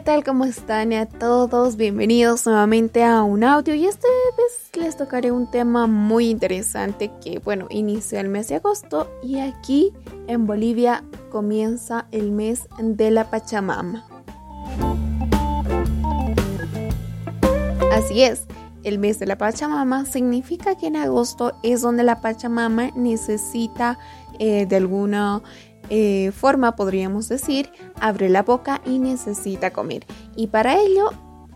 ¿qué tal? ¿Cómo están a todos? Bienvenidos nuevamente a un audio y esta vez les tocaré un tema muy interesante que, bueno, inicia el mes de agosto y aquí en Bolivia comienza el mes de la Pachamama. Así es, el mes de la Pachamama significa que en agosto es donde la Pachamama necesita eh, de alguna eh, forma, podríamos decir, abre la boca y necesita comer. Y para ello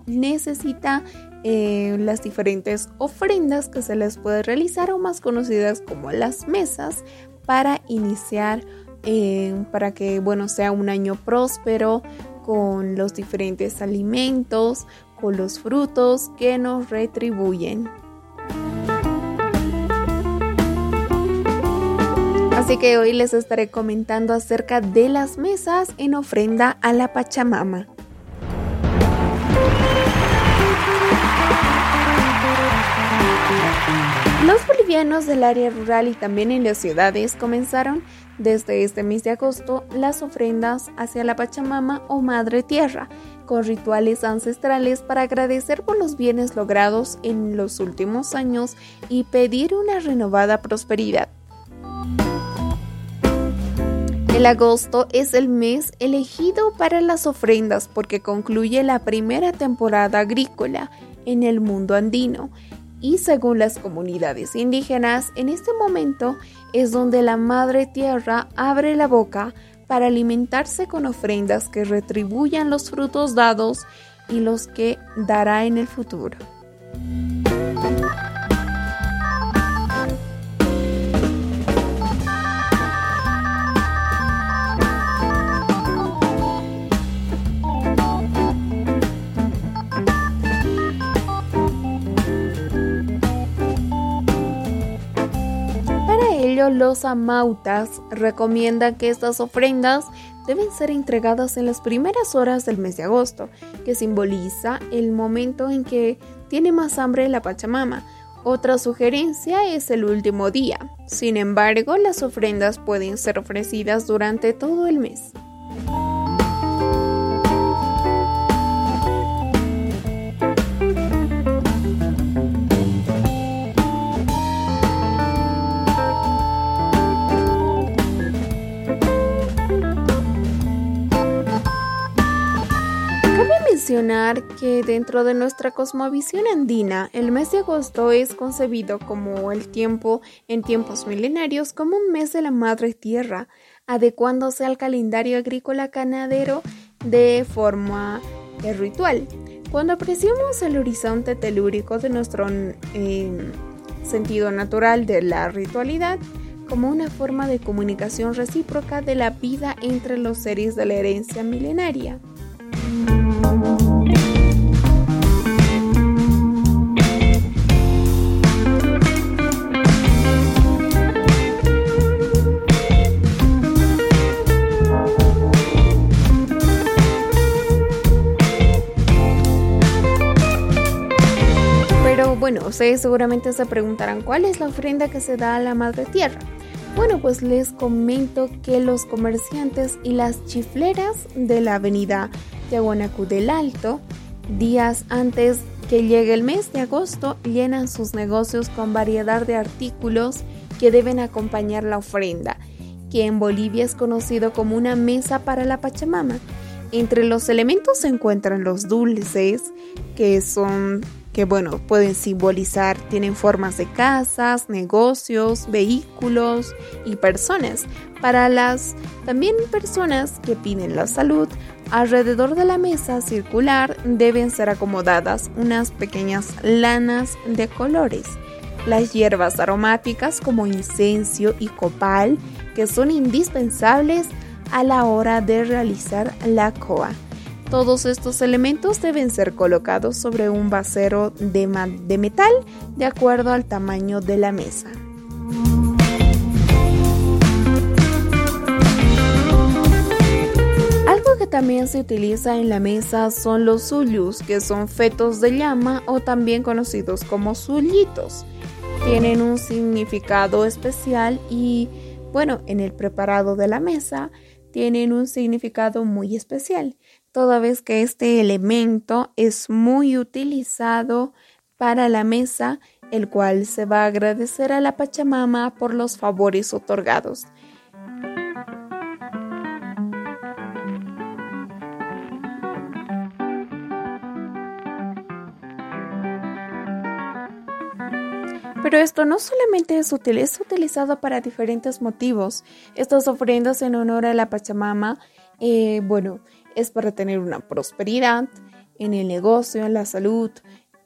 necesita eh, las diferentes ofrendas que se les puede realizar o más conocidas como las mesas para iniciar, eh, para que bueno sea un año próspero con los diferentes alimentos, con los frutos que nos retribuyen. Así que hoy les estaré comentando acerca de las mesas en ofrenda a la Pachamama. Los bolivianos del área rural y también en las ciudades comenzaron desde este mes de agosto las ofrendas hacia la Pachamama o Madre Tierra, con rituales ancestrales para agradecer por los bienes logrados en los últimos años y pedir una renovada prosperidad. El agosto es el mes elegido para las ofrendas porque concluye la primera temporada agrícola en el mundo andino y según las comunidades indígenas, en este momento es donde la Madre Tierra abre la boca para alimentarse con ofrendas que retribuyan los frutos dados y los que dará en el futuro. Los amautas recomiendan que estas ofrendas deben ser entregadas en las primeras horas del mes de agosto, que simboliza el momento en que tiene más hambre la Pachamama. Otra sugerencia es el último día. Sin embargo, las ofrendas pueden ser ofrecidas durante todo el mes. Que dentro de nuestra cosmovisión andina, el mes de agosto es concebido como el tiempo en tiempos milenarios como un mes de la madre tierra, adecuándose al calendario agrícola ganadero de forma ritual. Cuando apreciamos el horizonte telúrico de nuestro eh, sentido natural de la ritualidad, como una forma de comunicación recíproca de la vida entre los seres de la herencia milenaria. Bueno, ustedes seguramente se preguntarán cuál es la ofrenda que se da a la Madre Tierra. Bueno, pues les comento que los comerciantes y las chifleras de la avenida Tiahuanacu del Alto, días antes que llegue el mes de agosto, llenan sus negocios con variedad de artículos que deben acompañar la ofrenda, que en Bolivia es conocido como una mesa para la Pachamama. Entre los elementos se encuentran los dulces, que son que bueno, pueden simbolizar, tienen formas de casas, negocios, vehículos y personas. Para las también personas que piden la salud, alrededor de la mesa circular deben ser acomodadas unas pequeñas lanas de colores. Las hierbas aromáticas como incenso y copal que son indispensables a la hora de realizar la coa. Todos estos elementos deben ser colocados sobre un vasero de, metal de acuerdo al tamaño de la mesa. Algo que también se utiliza en la mesa son los suyus, que son fetos de llama o también conocidos como sullitos. Tienen un significado especial y, bueno, en el preparado de la mesa tienen un significado muy especial toda vez que este elemento es muy utilizado para la mesa, el cual se va a agradecer a la Pachamama por los favores otorgados. Pero esto no solamente es útil, es utilizado para diferentes motivos. Estas ofrendas en honor a la Pachamama, eh, bueno, es para tener una prosperidad en el negocio, en la salud,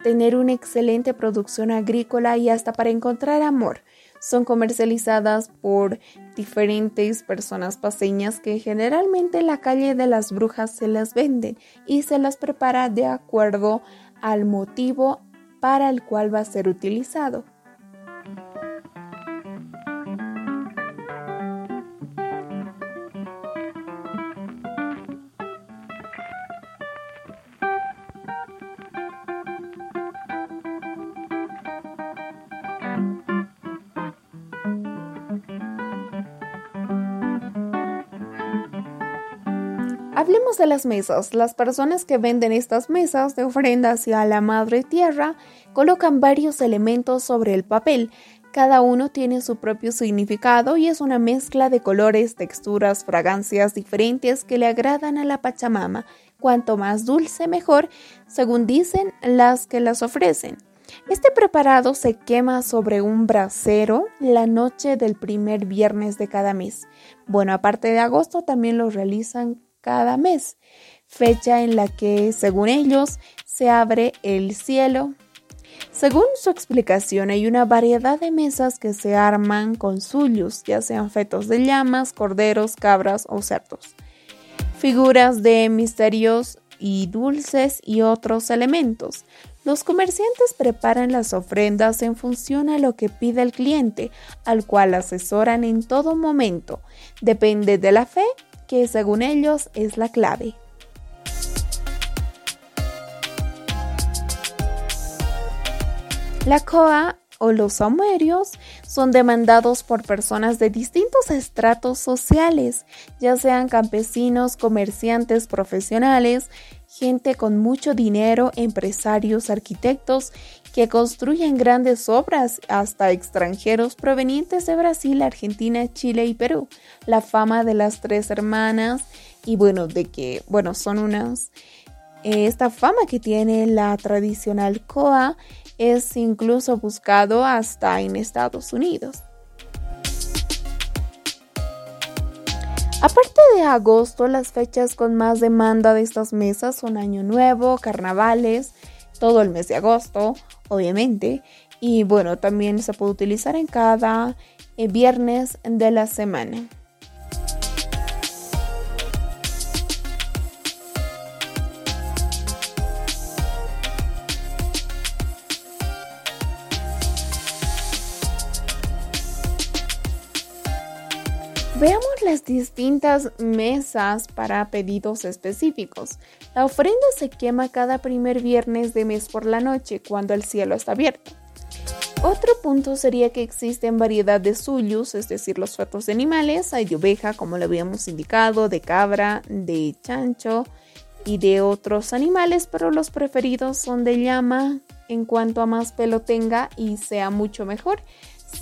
tener una excelente producción agrícola y hasta para encontrar amor. Son comercializadas por diferentes personas paseñas que generalmente en la calle de las brujas se las venden y se las prepara de acuerdo al motivo para el cual va a ser utilizado. Hablemos de las mesas. Las personas que venden estas mesas de ofrenda hacia la Madre Tierra colocan varios elementos sobre el papel. Cada uno tiene su propio significado y es una mezcla de colores, texturas, fragancias diferentes que le agradan a la Pachamama. Cuanto más dulce, mejor, según dicen las que las ofrecen. Este preparado se quema sobre un brasero la noche del primer viernes de cada mes. Bueno, aparte de agosto también lo realizan cada mes, fecha en la que, según ellos, se abre el cielo. Según su explicación, hay una variedad de mesas que se arman con suyos, ya sean fetos de llamas, corderos, cabras o cerdos. Figuras de misterios y dulces y otros elementos. Los comerciantes preparan las ofrendas en función a lo que pide el cliente, al cual asesoran en todo momento. Depende de la fe que según ellos es la clave. La COA o los saumerios son demandados por personas de distintos estratos sociales, ya sean campesinos, comerciantes, profesionales, gente con mucho dinero, empresarios, arquitectos que construyen grandes obras, hasta extranjeros provenientes de Brasil, Argentina, Chile y Perú. La fama de las tres hermanas y bueno, de que, bueno, son unas... Esta fama que tiene la tradicional COA es incluso buscado hasta en Estados Unidos. Aparte de agosto, las fechas con más demanda de estas mesas son Año Nuevo, Carnavales, todo el mes de agosto, obviamente, y bueno, también se puede utilizar en cada eh, viernes de la semana. Distintas mesas para pedidos específicos. La ofrenda se quema cada primer viernes de mes por la noche cuando el cielo está abierto. Otro punto sería que existen variedad de suyos, es decir, los fetos de animales. Hay de oveja, como lo habíamos indicado, de cabra, de chancho y de otros animales, pero los preferidos son de llama en cuanto a más pelo tenga y sea mucho mejor,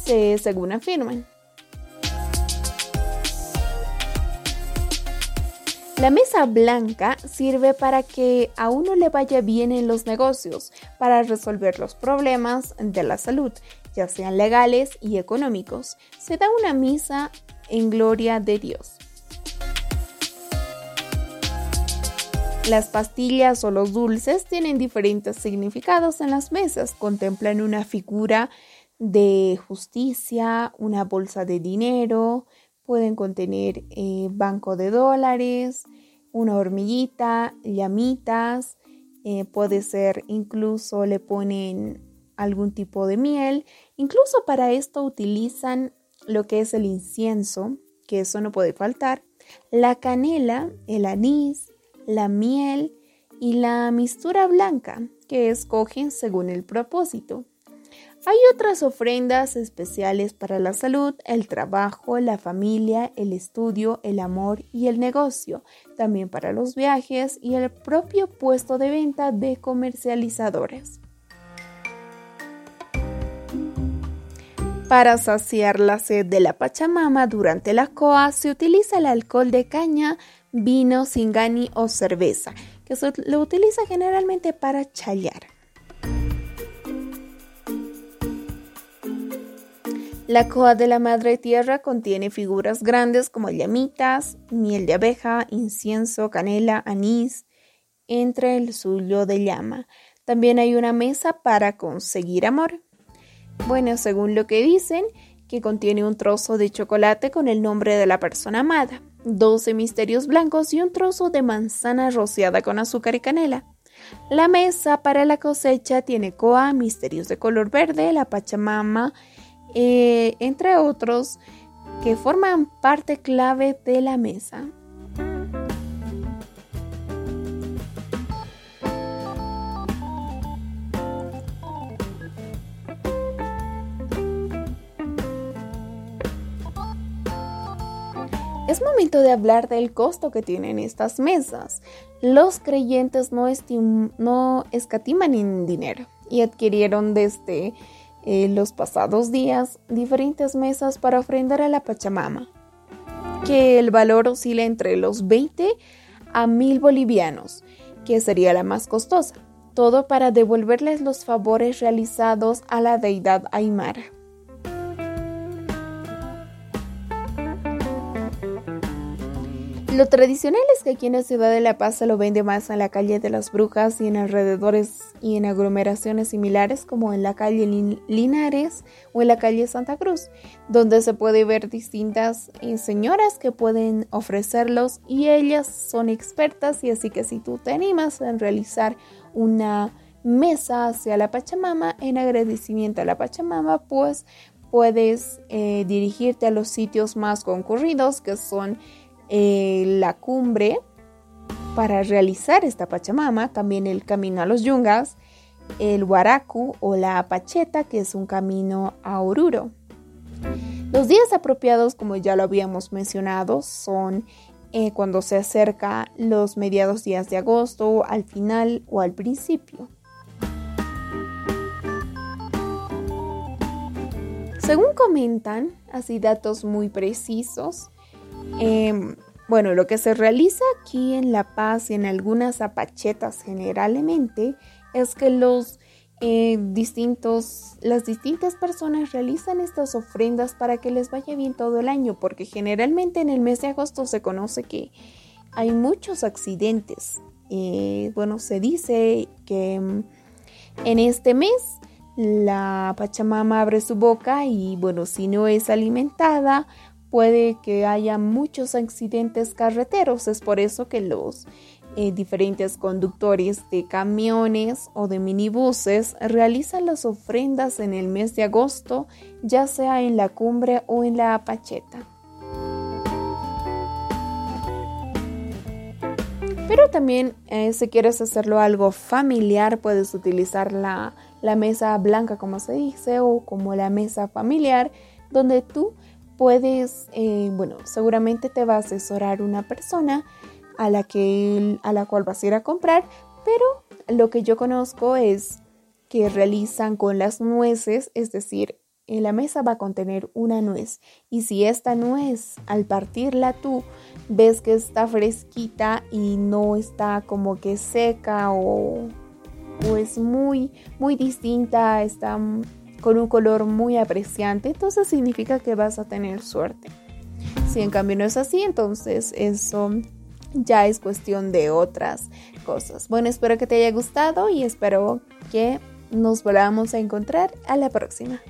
según afirman. La mesa blanca sirve para que a uno le vaya bien en los negocios, para resolver los problemas de la salud, ya sean legales y económicos. Se da una misa en gloria de Dios. Las pastillas o los dulces tienen diferentes significados en las mesas. Contemplan una figura de justicia, una bolsa de dinero, Pueden contener eh, banco de dólares, una hormiguita, llamitas, eh, puede ser incluso le ponen algún tipo de miel. Incluso para esto utilizan lo que es el incienso, que eso no puede faltar, la canela, el anís, la miel y la mistura blanca que escogen según el propósito. Hay otras ofrendas especiales para la salud, el trabajo, la familia, el estudio, el amor y el negocio, también para los viajes y el propio puesto de venta de comercializadores. Para saciar la sed de la Pachamama durante la coa se utiliza el alcohol de caña, vino, singani o cerveza, que se lo utiliza generalmente para chayar. La coa de la madre tierra contiene figuras grandes como llamitas, miel de abeja, incienso, canela, anís, entre el suyo de llama. También hay una mesa para conseguir amor. Bueno, según lo que dicen, que contiene un trozo de chocolate con el nombre de la persona amada, 12 misterios blancos y un trozo de manzana rociada con azúcar y canela. La mesa para la cosecha tiene coa, misterios de color verde, la pachamama, eh, entre otros, que forman parte clave de la mesa. Es momento de hablar del costo que tienen estas mesas. Los creyentes no, no escatiman en dinero y adquirieron desde los pasados días diferentes mesas para ofrendar a la Pachamama, que el valor oscila entre los 20 a 1000 bolivianos, que sería la más costosa, todo para devolverles los favores realizados a la deidad Aymara. Lo tradicional es que aquí en la ciudad de La Paz se lo vende más en la calle de las Brujas y en alrededores y en aglomeraciones similares como en la calle Linares o en la calle Santa Cruz, donde se puede ver distintas eh, señoras que pueden ofrecerlos y ellas son expertas y así que si tú te animas a realizar una mesa hacia la Pachamama en agradecimiento a la Pachamama, pues puedes eh, dirigirte a los sitios más concurridos que son eh, la cumbre para realizar esta Pachamama, también el camino a los Yungas, el Huaracu o la Pacheta, que es un camino a Oruro. Los días apropiados, como ya lo habíamos mencionado, son eh, cuando se acerca los mediados días de agosto, al final o al principio. Según comentan, así datos muy precisos, Em, bueno, lo que se realiza aquí en La Paz y en algunas apachetas generalmente es que los eh, distintos, las distintas personas realizan estas ofrendas para que les vaya bien todo el año, porque generalmente en el mes de agosto se conoce que hay muchos accidentes. Eh, bueno, se dice que em, en este mes la Pachamama abre su boca y bueno, si no es alimentada puede que haya muchos accidentes carreteros. Es por eso que los eh, diferentes conductores de camiones o de minibuses realizan las ofrendas en el mes de agosto, ya sea en la cumbre o en la apacheta. Pero también eh, si quieres hacerlo algo familiar, puedes utilizar la, la mesa blanca como se dice o como la mesa familiar, donde tú puedes, eh, bueno, seguramente te va a asesorar una persona a la, que, a la cual vas a ir a comprar, pero lo que yo conozco es que realizan con las nueces, es decir, en la mesa va a contener una nuez. Y si esta nuez al partirla tú ves que está fresquita y no está como que seca o, o es muy muy distinta, está con un color muy apreciante, entonces significa que vas a tener suerte. Si en cambio no es así, entonces eso ya es cuestión de otras cosas. Bueno, espero que te haya gustado y espero que nos volvamos a encontrar a la próxima.